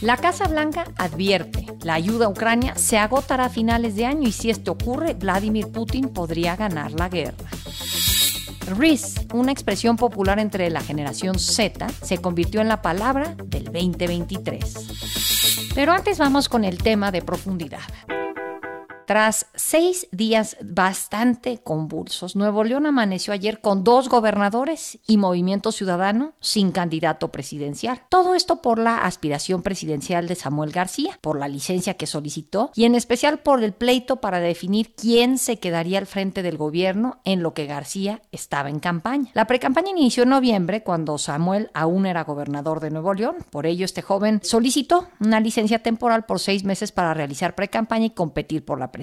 La Casa Blanca advierte, la ayuda a Ucrania se agotará a finales de año y si esto ocurre, Vladimir Putin podría ganar la guerra. RIS, una expresión popular entre la generación Z, se convirtió en la palabra del 2023. Pero antes vamos con el tema de profundidad. Tras seis días bastante convulsos, Nuevo León amaneció ayer con dos gobernadores y Movimiento Ciudadano sin candidato presidencial. Todo esto por la aspiración presidencial de Samuel García, por la licencia que solicitó y en especial por el pleito para definir quién se quedaría al frente del gobierno en lo que García estaba en campaña. La precampaña inició en noviembre cuando Samuel aún era gobernador de Nuevo León. Por ello, este joven solicitó una licencia temporal por seis meses para realizar precampaña y competir por la presidencia.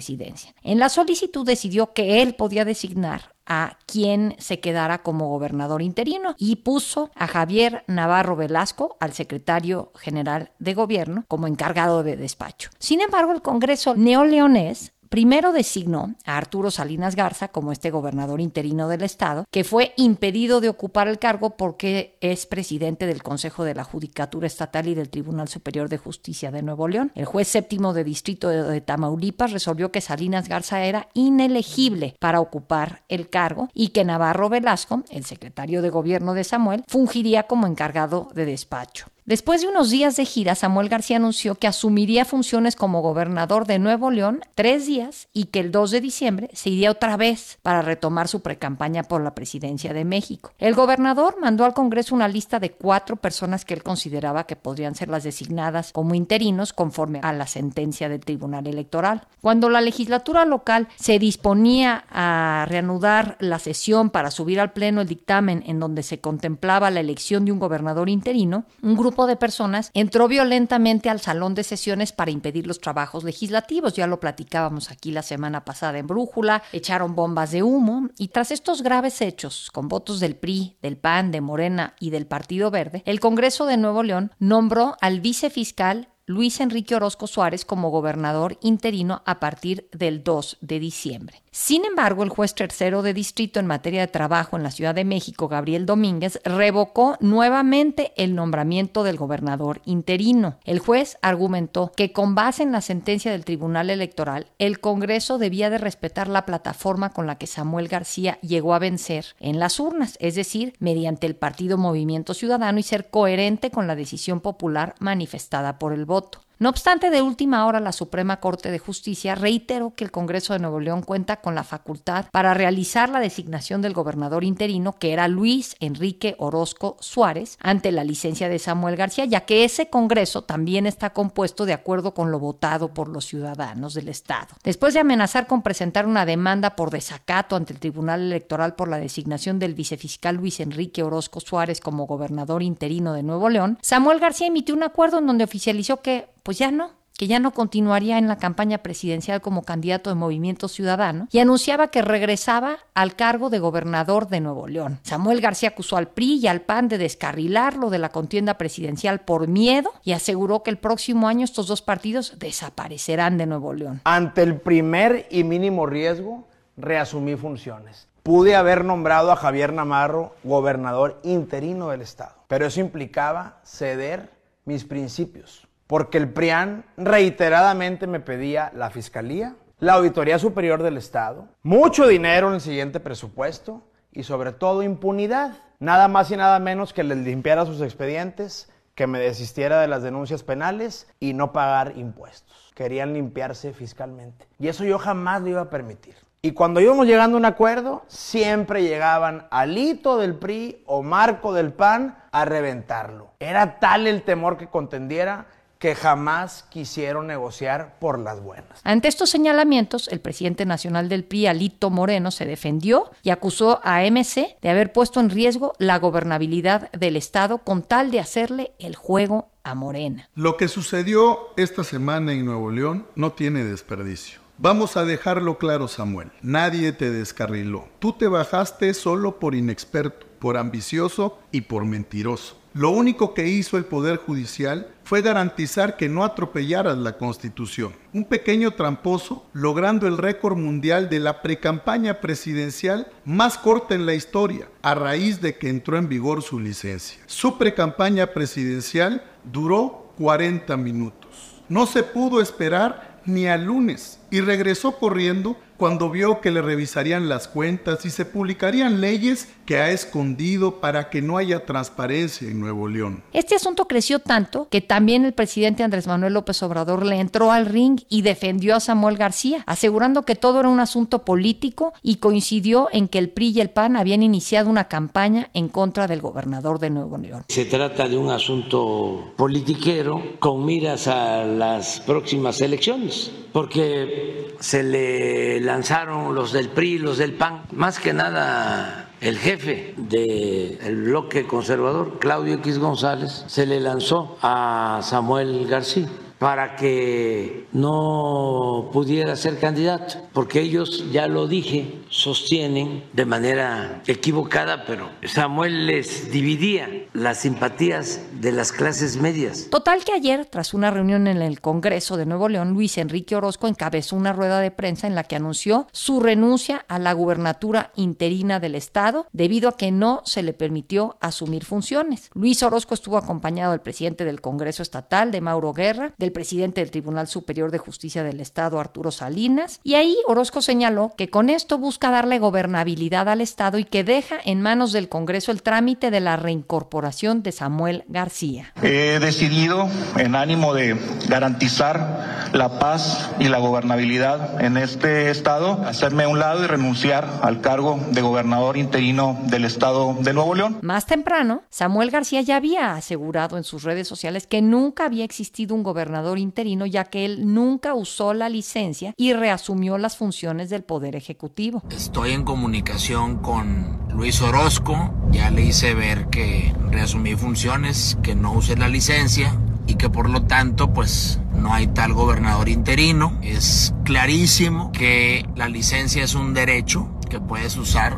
En la solicitud decidió que él podía designar a quien se quedara como gobernador interino y puso a Javier Navarro Velasco, al secretario general de gobierno, como encargado de despacho. Sin embargo, el Congreso neoleonés Primero designó a Arturo Salinas Garza como este gobernador interino del estado, que fue impedido de ocupar el cargo porque es presidente del Consejo de la Judicatura Estatal y del Tribunal Superior de Justicia de Nuevo León. El juez séptimo de distrito de Tamaulipas resolvió que Salinas Garza era inelegible para ocupar el cargo y que Navarro Velasco, el secretario de gobierno de Samuel, fungiría como encargado de despacho. Después de unos días de gira, Samuel García anunció que asumiría funciones como gobernador de Nuevo León tres días y que el 2 de diciembre se iría otra vez para retomar su precampaña por la presidencia de México. El gobernador mandó al Congreso una lista de cuatro personas que él consideraba que podrían ser las designadas como interinos conforme a la sentencia del Tribunal Electoral. Cuando la legislatura local se disponía a reanudar la sesión para subir al Pleno el dictamen en donde se contemplaba la elección de un gobernador interino, un grupo de personas entró violentamente al salón de sesiones para impedir los trabajos legislativos. Ya lo platicábamos aquí la semana pasada en Brújula, echaron bombas de humo y tras estos graves hechos, con votos del PRI, del PAN, de Morena y del Partido Verde, el Congreso de Nuevo León nombró al vicefiscal Luis Enrique Orozco Suárez como gobernador interino a partir del 2 de diciembre. Sin embargo, el juez tercero de distrito en materia de trabajo en la Ciudad de México, Gabriel Domínguez, revocó nuevamente el nombramiento del gobernador interino. El juez argumentó que con base en la sentencia del Tribunal Electoral, el Congreso debía de respetar la plataforma con la que Samuel García llegó a vencer en las urnas, es decir, mediante el partido Movimiento Ciudadano y ser coherente con la decisión popular manifestada por el voto. vot No obstante, de última hora la Suprema Corte de Justicia reiteró que el Congreso de Nuevo León cuenta con la facultad para realizar la designación del gobernador interino, que era Luis Enrique Orozco Suárez, ante la licencia de Samuel García, ya que ese Congreso también está compuesto de acuerdo con lo votado por los ciudadanos del Estado. Después de amenazar con presentar una demanda por desacato ante el Tribunal Electoral por la designación del vicefiscal Luis Enrique Orozco Suárez como gobernador interino de Nuevo León, Samuel García emitió un acuerdo en donde oficializó que pues ya no, que ya no continuaría en la campaña presidencial como candidato de Movimiento Ciudadano y anunciaba que regresaba al cargo de gobernador de Nuevo León. Samuel García acusó al PRI y al PAN de descarrilarlo de la contienda presidencial por miedo y aseguró que el próximo año estos dos partidos desaparecerán de Nuevo León. Ante el primer y mínimo riesgo, reasumí funciones. Pude haber nombrado a Javier Namarro gobernador interino del estado, pero eso implicaba ceder mis principios porque el PRIAN reiteradamente me pedía la Fiscalía, la Auditoría Superior del Estado, mucho dinero en el siguiente presupuesto y sobre todo impunidad. Nada más y nada menos que les limpiara sus expedientes, que me desistiera de las denuncias penales y no pagar impuestos. Querían limpiarse fiscalmente. Y eso yo jamás lo iba a permitir. Y cuando íbamos llegando a un acuerdo, siempre llegaban Alito del PRI o Marco del PAN a reventarlo. Era tal el temor que contendiera que jamás quisieron negociar por las buenas. Ante estos señalamientos, el presidente nacional del PRI, Alito Moreno, se defendió y acusó a MC de haber puesto en riesgo la gobernabilidad del Estado con tal de hacerle el juego a Morena. Lo que sucedió esta semana en Nuevo León no tiene desperdicio. Vamos a dejarlo claro, Samuel. Nadie te descarriló. Tú te bajaste solo por inexperto, por ambicioso y por mentiroso. Lo único que hizo el Poder Judicial fue garantizar que no atropellaras la Constitución. Un pequeño tramposo logrando el récord mundial de la precampaña presidencial más corta en la historia, a raíz de que entró en vigor su licencia. Su precampaña presidencial duró 40 minutos. No se pudo esperar ni al lunes y regresó corriendo cuando vio que le revisarían las cuentas y se publicarían leyes que ha escondido para que no haya transparencia en Nuevo León. Este asunto creció tanto que también el presidente Andrés Manuel López Obrador le entró al ring y defendió a Samuel García, asegurando que todo era un asunto político y coincidió en que el PRI y el PAN habían iniciado una campaña en contra del gobernador de Nuevo León. Se trata de un asunto politiquero con miras a las próximas elecciones, porque se le lanzaron los del PRI, los del PAN, más que nada el jefe del bloque conservador, Claudio X González, se le lanzó a Samuel García para que no pudiera ser candidato, porque ellos, ya lo dije, sostienen de manera equivocada, pero Samuel les dividía las simpatías de las clases medias. Total que ayer, tras una reunión en el Congreso de Nuevo León, Luis Enrique Orozco encabezó una rueda de prensa en la que anunció su renuncia a la gubernatura interina del Estado debido a que no se le permitió asumir funciones. Luis Orozco estuvo acompañado del presidente del Congreso Estatal, de Mauro Guerra, del presidente del Tribunal Superior de Justicia del Estado, Arturo Salinas, y ahí Orozco señaló que con esto busca darle gobernabilidad al Estado y que deja en manos del Congreso el trámite de la reincorporación de Samuel García. He decidido, en ánimo de garantizar la paz y la gobernabilidad en este Estado, hacerme a un lado y renunciar al cargo de gobernador interino del Estado de Nuevo León. Más temprano, Samuel García ya había asegurado en sus redes sociales que nunca había existido un gobernador interino ya que él nunca usó la licencia y reasumió las funciones del Poder Ejecutivo. Estoy en comunicación con Luis Orozco, ya le hice ver que reasumí funciones, que no usé la licencia y que por lo tanto pues no hay tal gobernador interino. Es clarísimo que la licencia es un derecho que puedes usar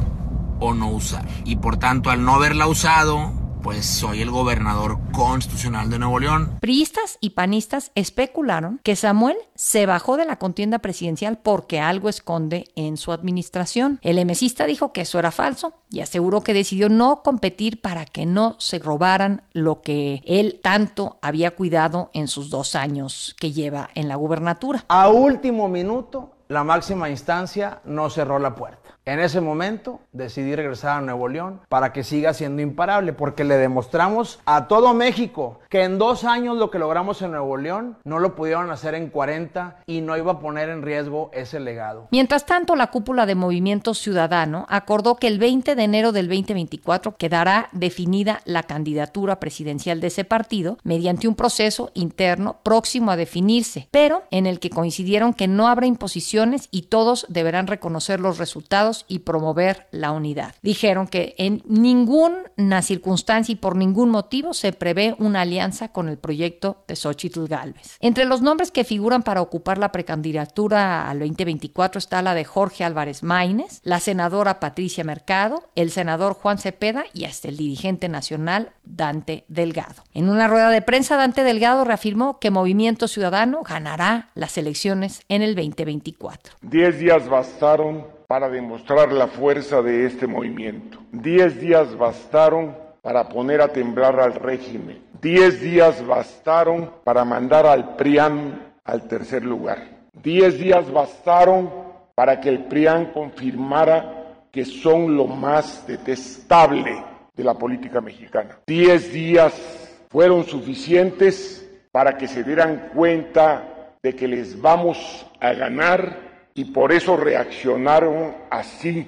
o no usar. Y por tanto al no haberla usado pues soy el gobernador constitucional de Nuevo León. Priistas y panistas especularon que Samuel se bajó de la contienda presidencial porque algo esconde en su administración. El emesista dijo que eso era falso y aseguró que decidió no competir para que no se robaran lo que él tanto había cuidado en sus dos años que lleva en la gubernatura. A último minuto, la máxima instancia no cerró la puerta. En ese momento decidí regresar a Nuevo León para que siga siendo imparable, porque le demostramos a todo México que en dos años lo que logramos en Nuevo León no lo pudieron hacer en 40 y no iba a poner en riesgo ese legado. Mientras tanto, la cúpula de Movimiento Ciudadano acordó que el 20 de enero del 2024 quedará definida la candidatura presidencial de ese partido mediante un proceso interno próximo a definirse, pero en el que coincidieron que no habrá imposiciones y todos deberán reconocer los resultados y promover la unidad. Dijeron que en ninguna circunstancia y por ningún motivo se prevé una alianza con el proyecto de Xochitl Galvez. Entre los nombres que figuran para ocupar la precandidatura al 2024 está la de Jorge Álvarez Maínez, la senadora Patricia Mercado, el senador Juan Cepeda y hasta el dirigente nacional Dante Delgado. En una rueda de prensa, Dante Delgado reafirmó que Movimiento Ciudadano ganará las elecciones en el 2024. Diez días bastaron para demostrar la fuerza de este movimiento. Diez días bastaron para poner a temblar al régimen. Diez días bastaron para mandar al PRIAN al tercer lugar. Diez días bastaron para que el PRIAN confirmara que son lo más detestable de la política mexicana. Diez días fueron suficientes para que se dieran cuenta de que les vamos a ganar y por eso reaccionaron así.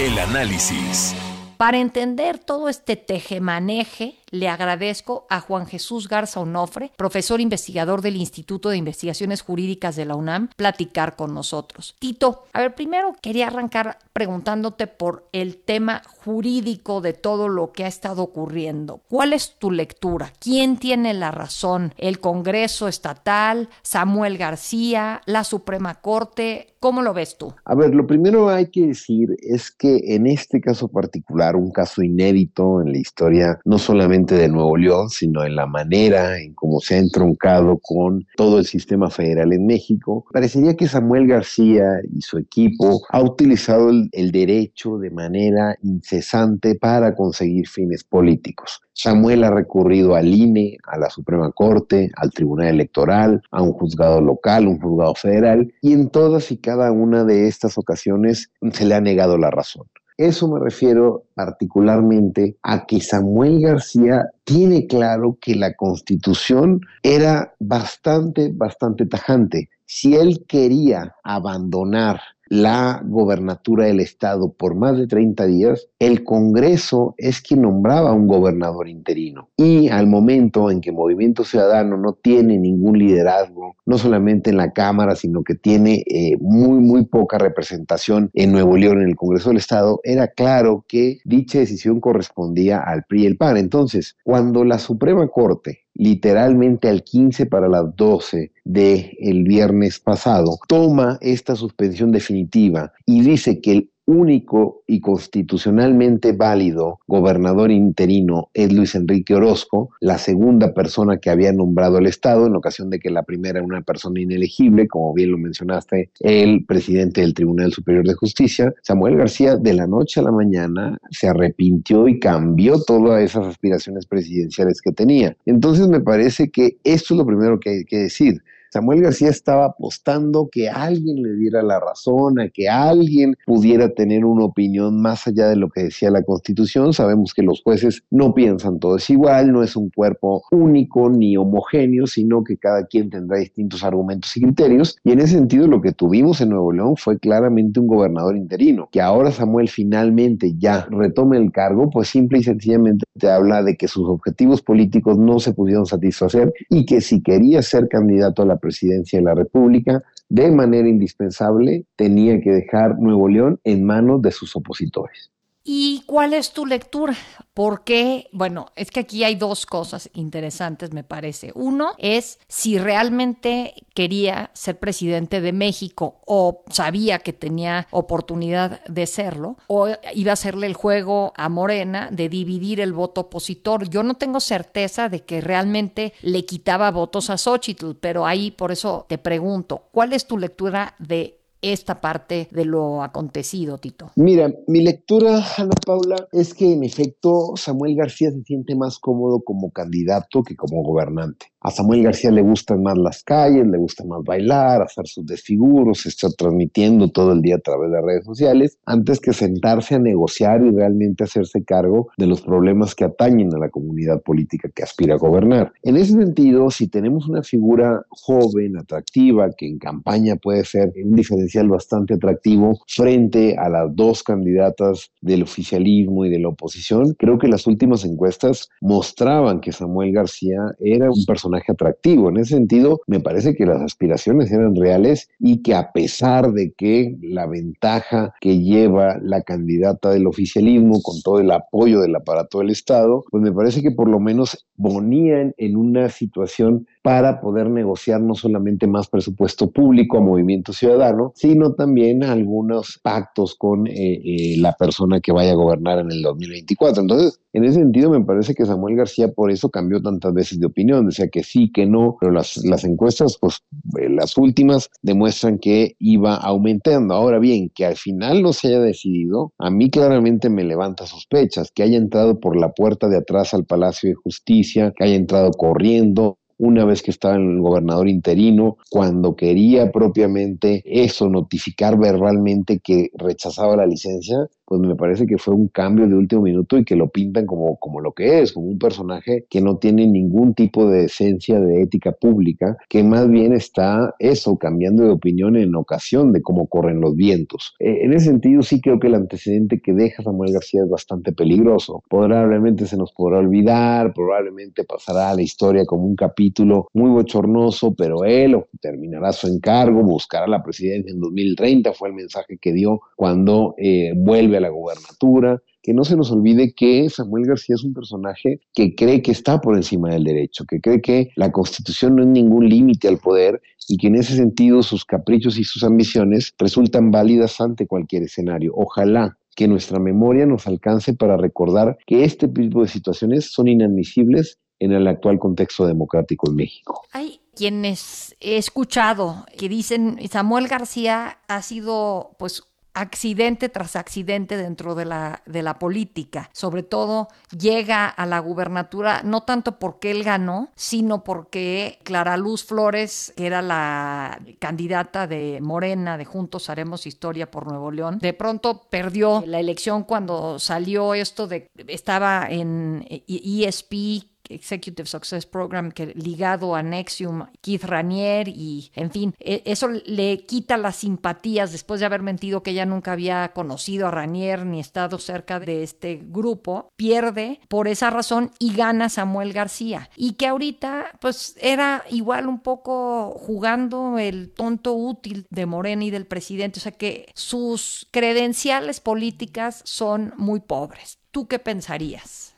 El análisis. Para entender todo este tejemaneje le agradezco a Juan Jesús Garza Onofre, profesor investigador del Instituto de Investigaciones Jurídicas de la UNAM, platicar con nosotros. Tito, a ver, primero quería arrancar preguntándote por el tema jurídico de todo lo que ha estado ocurriendo. ¿Cuál es tu lectura? ¿Quién tiene la razón? ¿El Congreso Estatal? ¿Samuel García? ¿La Suprema Corte? ¿Cómo lo ves tú? A ver, lo primero hay que decir es que en este caso particular, un caso inédito en la historia no solamente de Nuevo León, sino en la manera en cómo se ha entroncado con todo el sistema federal en México, parecería que Samuel García y su equipo ha utilizado el, el derecho de manera incesante para conseguir fines políticos. Samuel ha recurrido al INE, a la Suprema Corte, al Tribunal Electoral, a un juzgado local, un juzgado federal, y en todas y cada una de estas ocasiones se le ha negado la razón. Eso me refiero particularmente a que Samuel García tiene claro que la constitución era bastante, bastante tajante. Si él quería abandonar la gobernatura del estado por más de 30 días, el Congreso es quien nombraba a un gobernador interino. Y al momento en que Movimiento Ciudadano no tiene ningún liderazgo, no solamente en la Cámara, sino que tiene eh, muy, muy poca representación en Nuevo León, en el Congreso del Estado, era claro que dicha decisión correspondía al PRI y el PAN. Entonces, cuando la Suprema Corte literalmente al 15 para las 12 del el viernes pasado, toma esta suspensión definitiva y dice que el único y constitucionalmente válido gobernador interino es Luis Enrique Orozco, la segunda persona que había nombrado el Estado, en ocasión de que la primera era una persona inelegible, como bien lo mencionaste, el presidente del Tribunal Superior de Justicia, Samuel García, de la noche a la mañana se arrepintió y cambió todas esas aspiraciones presidenciales que tenía. Entonces me parece que esto es lo primero que hay que decir. Samuel García estaba apostando que alguien le diera la razón, a que alguien pudiera tener una opinión más allá de lo que decía la Constitución. Sabemos que los jueces no piensan todos igual, no es un cuerpo único ni homogéneo, sino que cada quien tendrá distintos argumentos y criterios. Y en ese sentido lo que tuvimos en Nuevo León fue claramente un gobernador interino. Que ahora Samuel finalmente ya retome el cargo, pues simple y sencillamente te habla de que sus objetivos políticos no se pudieron satisfacer y que si quería ser candidato a la presidencia de la República, de manera indispensable tenía que dejar Nuevo León en manos de sus opositores. ¿Y cuál es tu lectura? Porque, bueno, es que aquí hay dos cosas interesantes, me parece. Uno es si realmente quería ser presidente de México o sabía que tenía oportunidad de serlo, o iba a hacerle el juego a Morena de dividir el voto opositor. Yo no tengo certeza de que realmente le quitaba votos a Xochitl, pero ahí por eso te pregunto, ¿cuál es tu lectura de esta parte de lo acontecido, Tito? Mira, mi lectura, Ana Paula, es que en efecto Samuel García se siente más cómodo como candidato que como gobernante. A Samuel García le gustan más las calles, le gusta más bailar, hacer sus desfiguros, estar transmitiendo todo el día a través de redes sociales, antes que sentarse a negociar y realmente hacerse cargo de los problemas que atañen a la comunidad política que aspira a gobernar. En ese sentido, si tenemos una figura joven, atractiva, que en campaña puede ser un diferencial bastante atractivo frente a las dos candidatas del oficialismo y de la oposición, creo que las últimas encuestas mostraban que Samuel García era un personaje atractivo. En ese sentido, me parece que las aspiraciones eran reales y que a pesar de que la ventaja que lleva la candidata del oficialismo con todo el apoyo del aparato del Estado, pues me parece que por lo menos ponían en una situación para poder negociar no solamente más presupuesto público a Movimiento Ciudadano, sino también algunos pactos con eh, eh, la persona que vaya a gobernar en el 2024. Entonces, en ese sentido, me parece que Samuel García por eso cambió tantas veces de opinión, decía que sí, que no, pero las, las encuestas, pues eh, las últimas demuestran que iba aumentando. Ahora bien, que al final no se haya decidido, a mí claramente me levanta sospechas, que haya entrado por la puerta de atrás al Palacio de Justicia, que haya entrado corriendo, una vez que estaba el gobernador interino, cuando quería propiamente eso, notificar verbalmente que rechazaba la licencia, pues me parece que fue un cambio de último minuto y que lo pintan como, como lo que es, como un personaje que no tiene ningún tipo de esencia de ética pública, que más bien está eso, cambiando de opinión en ocasión de cómo corren los vientos. Eh, en ese sentido, sí creo que el antecedente que deja Samuel García es bastante peligroso. Probablemente se nos podrá olvidar, probablemente pasará a la historia como un capítulo muy bochornoso, pero él terminará su encargo, buscará la presidencia en 2030, fue el mensaje que dio cuando eh, vuelve a la gubernatura que no se nos olvide que Samuel García es un personaje que cree que está por encima del derecho, que cree que la constitución no es ningún límite al poder y que en ese sentido sus caprichos y sus ambiciones resultan válidas ante cualquier escenario. Ojalá que nuestra memoria nos alcance para recordar que este tipo de situaciones son inadmisibles en el actual contexto democrático en México. Hay quienes he escuchado que dicen Samuel García ha sido pues accidente tras accidente dentro de la, de la política. Sobre todo llega a la gubernatura no tanto porque él ganó, sino porque Clara Luz Flores, que era la candidata de Morena, de Juntos Haremos Historia por Nuevo León, de pronto perdió la elección cuando salió esto de, estaba en ESP Executive Success Program que ligado a Nexium, Keith Ranier y en fin, e, eso le quita las simpatías después de haber mentido que ella nunca había conocido a Ranier ni estado cerca de este grupo, pierde por esa razón y gana Samuel García y que ahorita pues era igual un poco jugando el tonto útil de Morena y del presidente, o sea que sus credenciales políticas son muy pobres. ¿Tú qué pensarías?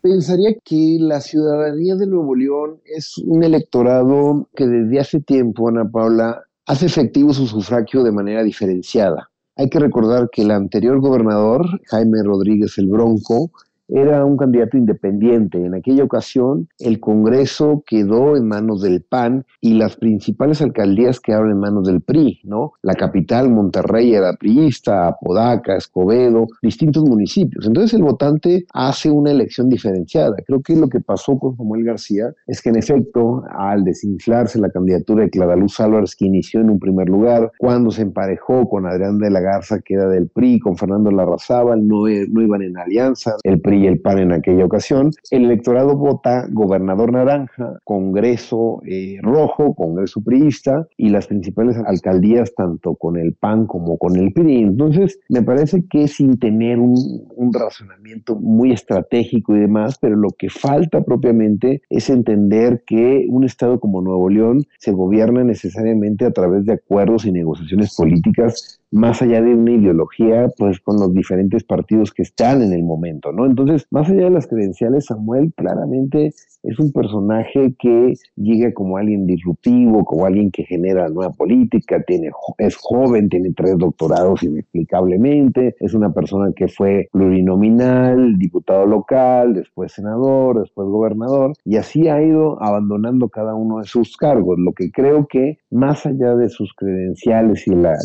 Pensaría que la ciudadanía de Nuevo León es un electorado que desde hace tiempo, Ana Paula, hace efectivo su sufragio de manera diferenciada. Hay que recordar que el anterior gobernador, Jaime Rodríguez el Bronco, era un candidato independiente. En aquella ocasión, el Congreso quedó en manos del PAN y las principales alcaldías quedaron en manos del PRI, ¿no? La capital, Monterrey, era priista, Apodaca, Escobedo, distintos municipios. Entonces, el votante hace una elección diferenciada. Creo que lo que pasó con Samuel García es que, en efecto, al desinflarse la candidatura de Clara Luz Álvarez, que inició en un primer lugar, cuando se emparejó con Adrián de la Garza, que era del PRI, con Fernando Larrazábal, no, no iban en alianza. El PRI y el PAN en aquella ocasión, el electorado vota gobernador naranja, Congreso eh, rojo, Congreso priista y las principales alcaldías tanto con el PAN como con el PRI. Entonces, me parece que sin tener un, un razonamiento muy estratégico y demás, pero lo que falta propiamente es entender que un Estado como Nuevo León se gobierna necesariamente a través de acuerdos y negociaciones políticas más allá de una ideología, pues con los diferentes partidos que están en el momento, ¿no? Entonces, más allá de las credenciales, Samuel claramente es un personaje que llega como alguien disruptivo, como alguien que genera nueva política, tiene, es joven, tiene tres doctorados inexplicablemente, es una persona que fue plurinominal, diputado local, después senador, después gobernador, y así ha ido abandonando cada uno de sus cargos, lo que creo que más allá de sus credenciales y la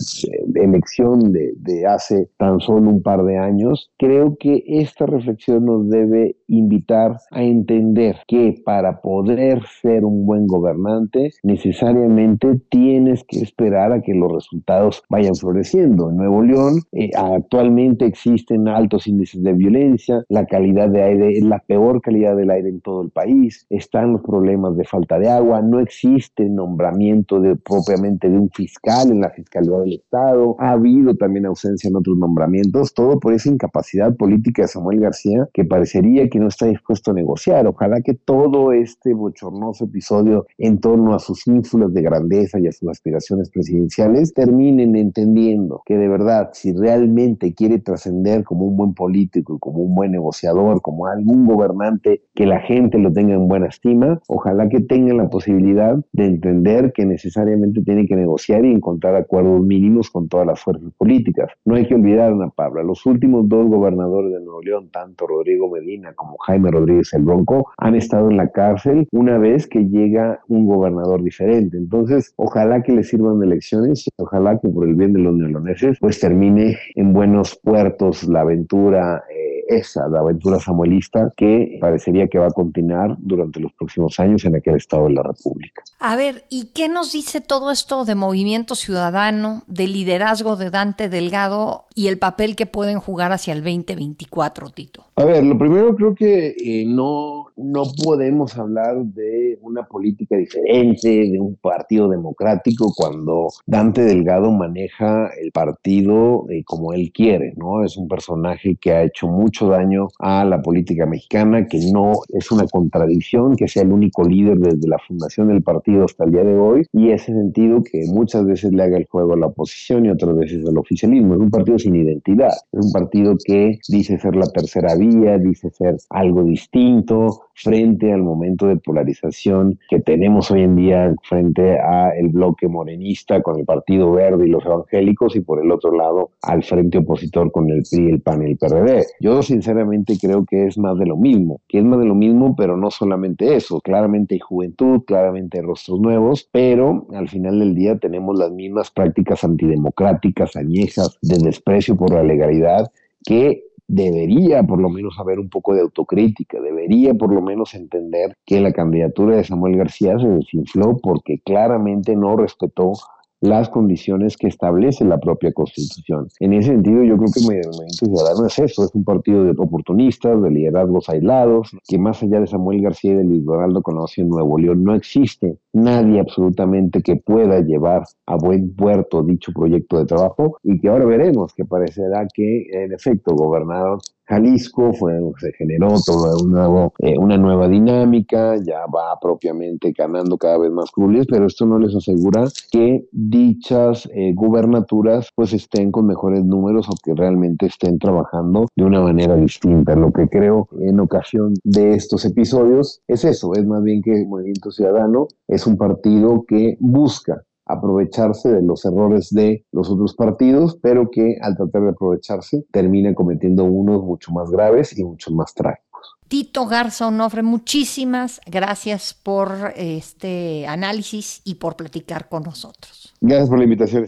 elección de, de hace tan solo un par de años, creo que esta reflexión nos debe invitar a entender que para poder ser un buen gobernante necesariamente tienes que esperar a que los resultados vayan floreciendo. En Nuevo León eh, actualmente existen altos índices de violencia, la calidad de aire es la peor calidad del aire en todo el país, están los problemas de falta de agua, no existe nombramiento de, propiamente de un fiscal en la Fiscalía del Estado, ha habido también ausencia en otros nombramientos, todo por esa incapacidad política de Samuel García que parecería que no está dispuesto a negociar. Ojalá que todo este bochornoso episodio en torno a sus ínfulas de grandeza y a sus aspiraciones presidenciales terminen entendiendo que de verdad, si realmente quiere trascender como un buen político, como un buen negociador, como algún gobernante que la gente lo tenga en buena estima, ojalá que tenga la posibilidad de entender que necesariamente tiene que negociar y encontrar acuerdos mínimos con todas las fuerzas políticas. No hay que olvidar, Ana Pablo, los últimos dos gobernadores de Nuevo León, tanto Rodrigo Medina como Jaime Rodríguez el Bronco, han estado en la cárcel una vez que llega un gobernador diferente. Entonces, ojalá que le sirvan elecciones y ojalá que por el bien de los neoloneses, pues termine en buenos puertos la aventura. Eh, esa, la aventura samuelista, que parecería que va a continuar durante los próximos años en aquel estado de la República. A ver, ¿y qué nos dice todo esto de movimiento ciudadano, de liderazgo de Dante Delgado y el papel que pueden jugar hacia el 2024, Tito? A ver, lo primero creo que eh, no, no podemos hablar de una política diferente, de un partido democrático, cuando Dante Delgado maneja el partido eh, como él quiere, ¿no? Es un personaje que ha hecho mucho daño a la política mexicana, que no es una contradicción que sea el único líder desde la fundación del partido hasta el día de hoy, y ese sentido que muchas veces le haga el juego a la oposición y otras veces al oficialismo. Es un partido sin identidad, es un partido que dice ser la tercera vía, dice ser algo distinto frente al momento de polarización que tenemos hoy en día frente a el bloque morenista con el Partido Verde y los evangélicos y por el otro lado al frente opositor con el PRI, el PAN y el PRD. Yo sinceramente creo que es más de lo mismo, que es más de lo mismo, pero no solamente eso, claramente hay juventud, claramente hay rostros nuevos, pero al final del día tenemos las mismas prácticas antidemocráticas, añejas, de desprecio por la legalidad que debería por lo menos haber un poco de autocrítica, debería por lo menos entender que la candidatura de Samuel García se desinfló porque claramente no respetó las condiciones que establece la propia Constitución. En ese sentido, yo creo que el Movimiento Ciudadano es eso, es un partido de oportunistas, de liderazgos aislados, que más allá de Samuel García y de Luis Donaldo Colosio en Nuevo León, no existe nadie absolutamente que pueda llevar a buen puerto dicho proyecto de trabajo y que ahora veremos que parecerá que en efecto gobernaron Jalisco, fue, se generó toda una, eh, una nueva dinámica, ya va propiamente ganando cada vez más crueles, pero esto no les asegura que dichas eh, gubernaturas pues estén con mejores números o que realmente estén trabajando de una manera distinta. Lo que creo en ocasión de estos episodios es eso, es más bien que el Movimiento Ciudadano es un partido que busca aprovecharse de los errores de los otros partidos, pero que al tratar de aprovecharse termina cometiendo unos mucho más graves y mucho más trágicos. Tito Garza Onofre, muchísimas gracias por este análisis y por platicar con nosotros. Gracias por la invitación.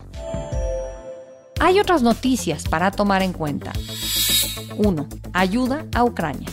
Hay otras noticias para tomar en cuenta. 1. Ayuda a Ucrania.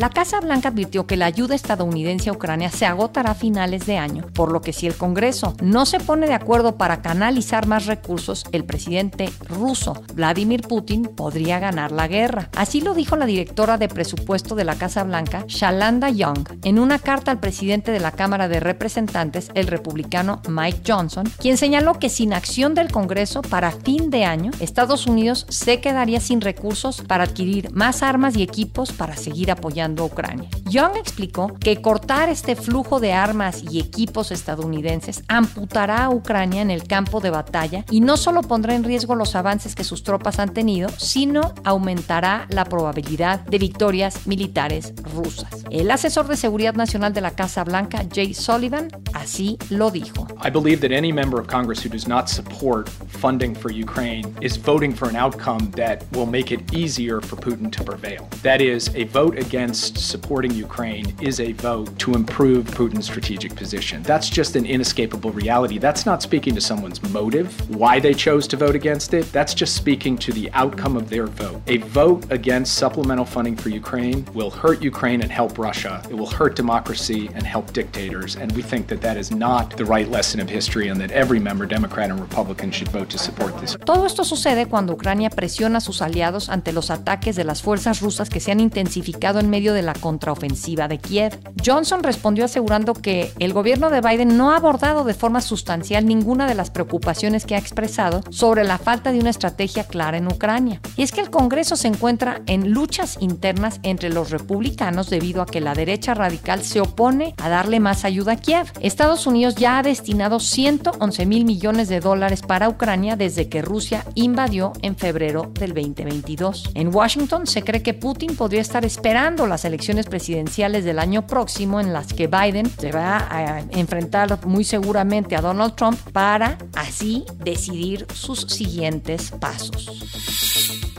La Casa Blanca advirtió que la ayuda estadounidense a Ucrania se agotará a finales de año, por lo que si el Congreso no se pone de acuerdo para canalizar más recursos, el presidente ruso Vladimir Putin podría ganar la guerra. Así lo dijo la directora de presupuesto de la Casa Blanca, Shalanda Young, en una carta al presidente de la Cámara de Representantes, el republicano Mike Johnson, quien señaló que sin acción del Congreso para fin de año, Estados Unidos se quedaría sin recursos para adquirir más armas y equipos para seguir apoyando Ucrania. Young explicó que cortar este flujo de armas y equipos estadounidenses amputará a Ucrania en el campo de batalla y no solo pondrá en riesgo los avances que sus tropas han tenido, sino aumentará la probabilidad de victorias militares rusas. El asesor de seguridad nacional de la Casa Blanca, Jay Sullivan, así lo dijo. I believe that any member of Congress who does not support funding for Ukraine is voting for an outcome that will make it easier for Putin to prevail. That is a vote against supporting Ukraine is a vote to improve Putin's strategic position. That's just an inescapable reality. That's not speaking to someone's motive, why they chose to vote against it. That's just speaking to the outcome of their vote. A vote against supplemental funding for Ukraine will hurt Ukraine and help Russia. It will hurt democracy and help dictators. And we think that that is not the right lesson of history and that every member, Democrat and Republican, should vote to support this. Todo esto sucede cuando Ucrania presiona a sus aliados ante los ataques de las fuerzas rusas que se han intensificado en medio de la contraofensiva de Kiev. Johnson respondió asegurando que el gobierno de Biden no ha abordado de forma sustancial ninguna de las preocupaciones que ha expresado sobre la falta de una estrategia clara en Ucrania. Y es que el Congreso se encuentra en luchas internas entre los republicanos debido a que la derecha radical se opone a darle más ayuda a Kiev. Estados Unidos ya ha destinado 111 mil millones de dólares para Ucrania desde que Rusia invadió en febrero del 2022. En Washington se cree que Putin podría estar esperando las elecciones presidenciales del año próximo en las que Biden se va a enfrentar muy seguramente a Donald Trump para así decidir sus siguientes pasos.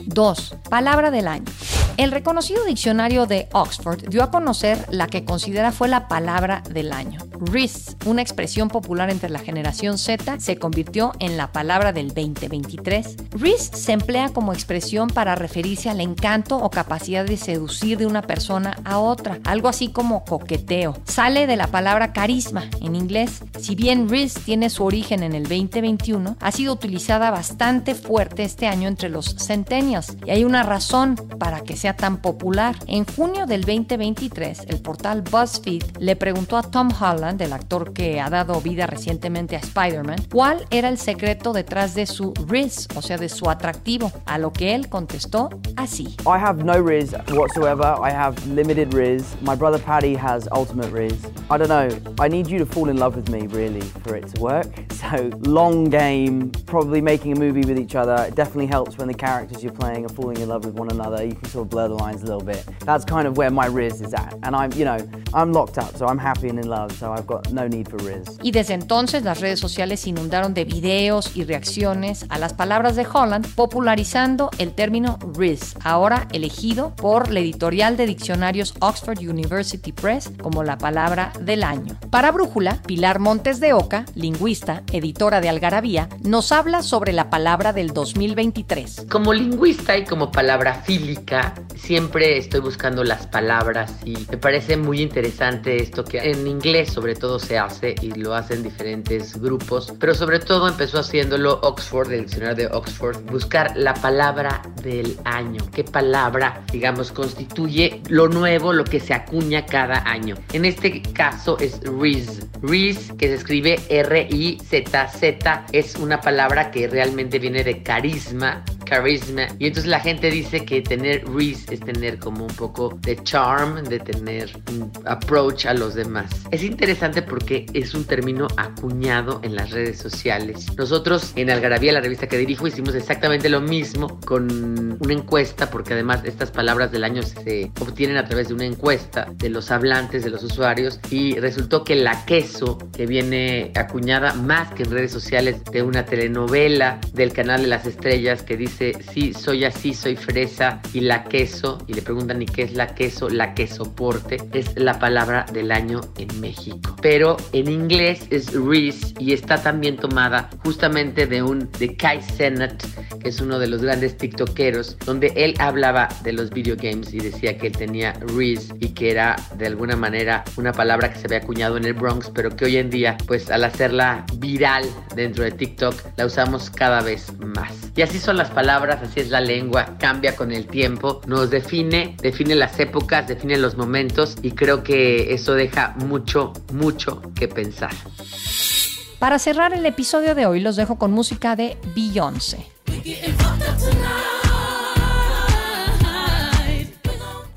2. Palabra del año. El reconocido diccionario de Oxford dio a conocer la que considera fue la palabra del año. Riz, una expresión popular entre la generación Z, se convirtió en la palabra del 2023. Riz se emplea como expresión para referirse al encanto o capacidad de seducir de una persona a otra, algo así como coqueteo. Sale de la palabra carisma en inglés. Si bien Riz tiene su origen en el 2021, ha sido utilizada bastante fuerte este año entre los centennials y hay una razón para que sea tan popular. En junio del 2023, el portal BuzzFeed le preguntó a Tom Holland, el actor que ha dado vida recientemente a Spider-Man, cuál era el secreto detrás de su riz, o sea, de su atractivo, a lo que él contestó así. I have no riz whatsoever. I have limited riz. My brother Paddy has ultimate riz. I don't know. I need you to fall in love with me, really, for it to work. So, long game, probably making a movie with each other. It definitely helps when the characters you're playing are falling in love with one another. You can sort of blur the lines a little bit. That's kind of where my Riz is at. And I'm, you know, I'm locked up, so I'm happy and in love, so I've got no need for Riz. Y desde entonces las redes sociales inundaron de videos y reacciones a las palabras de Holland, popularizando el término Riz, ahora elegido por la editorial de diccionarios Oxford University Press como la palabra del año. Para Brújula, Pilar Montes de Oca, lingüista, editora de Algarabía, nos habla sobre la palabra del 2023. Como lingüista y como palabra fílica, siempre estoy buscando las palabras y me parece muy interesante esto que en inglés sobre todo se hace y lo hacen diferentes grupos, pero sobre todo empezó haciéndolo Oxford, el diccionario de Oxford, buscar la palabra del año, qué palabra, digamos, constituye lo nuevo, lo que se acuña cada año. En este caso es Riz. Riz, que se escribe R-I-Z-Z, es una palabra que realmente viene de carisma, carisma. Y entonces la gente dice que tener Riz es tener como un poco de charm, de tener un approach a los demás. Es interesante porque es un término acuñado en las redes sociales. Nosotros en Algarabía, la revista que dirijo, hicimos exactamente lo mismo con una encuesta, porque además estas palabras del año se obtienen a través de una encuesta de los hablantes, de los usuarios, y resultó que la queso, que viene acuñada más que en redes sociales de una telenovela del canal de las estrellas que dice, sí, soy así, soy fresa, y la queso, y le preguntan, ¿y qué es la queso? La que soporte, es la palabra del año en México. Pero en inglés es Reese y está también tomada justamente de un de Kai Cenat, que es uno de los grandes tiktokeros, donde él hablaba de los videogames y decía que él tenía Reese y que era de alguna manera una palabra que se había acuñado en el Bronx, pero que hoy en día, pues al hacerla viral dentro de TikTok, la usamos cada vez más. Y así son las palabras, así es la lengua, cambia con el tiempo, nos define, define las épocas, define los momentos y creo que eso deja mucho, mucho que pensar. Para cerrar el episodio de hoy los dejo con música de Beyoncé.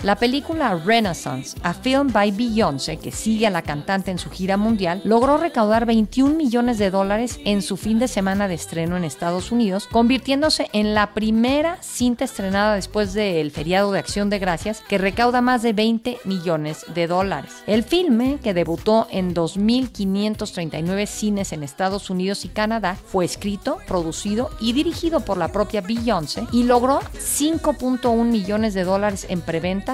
La película Renaissance, a film by Beyoncé, que sigue a la cantante en su gira mundial, logró recaudar 21 millones de dólares en su fin de semana de estreno en Estados Unidos, convirtiéndose en la primera cinta estrenada después del feriado de Acción de Gracias que recauda más de 20 millones de dólares. El filme, que debutó en 2.539 cines en Estados Unidos y Canadá, fue escrito, producido y dirigido por la propia Beyoncé y logró 5.1 millones de dólares en preventa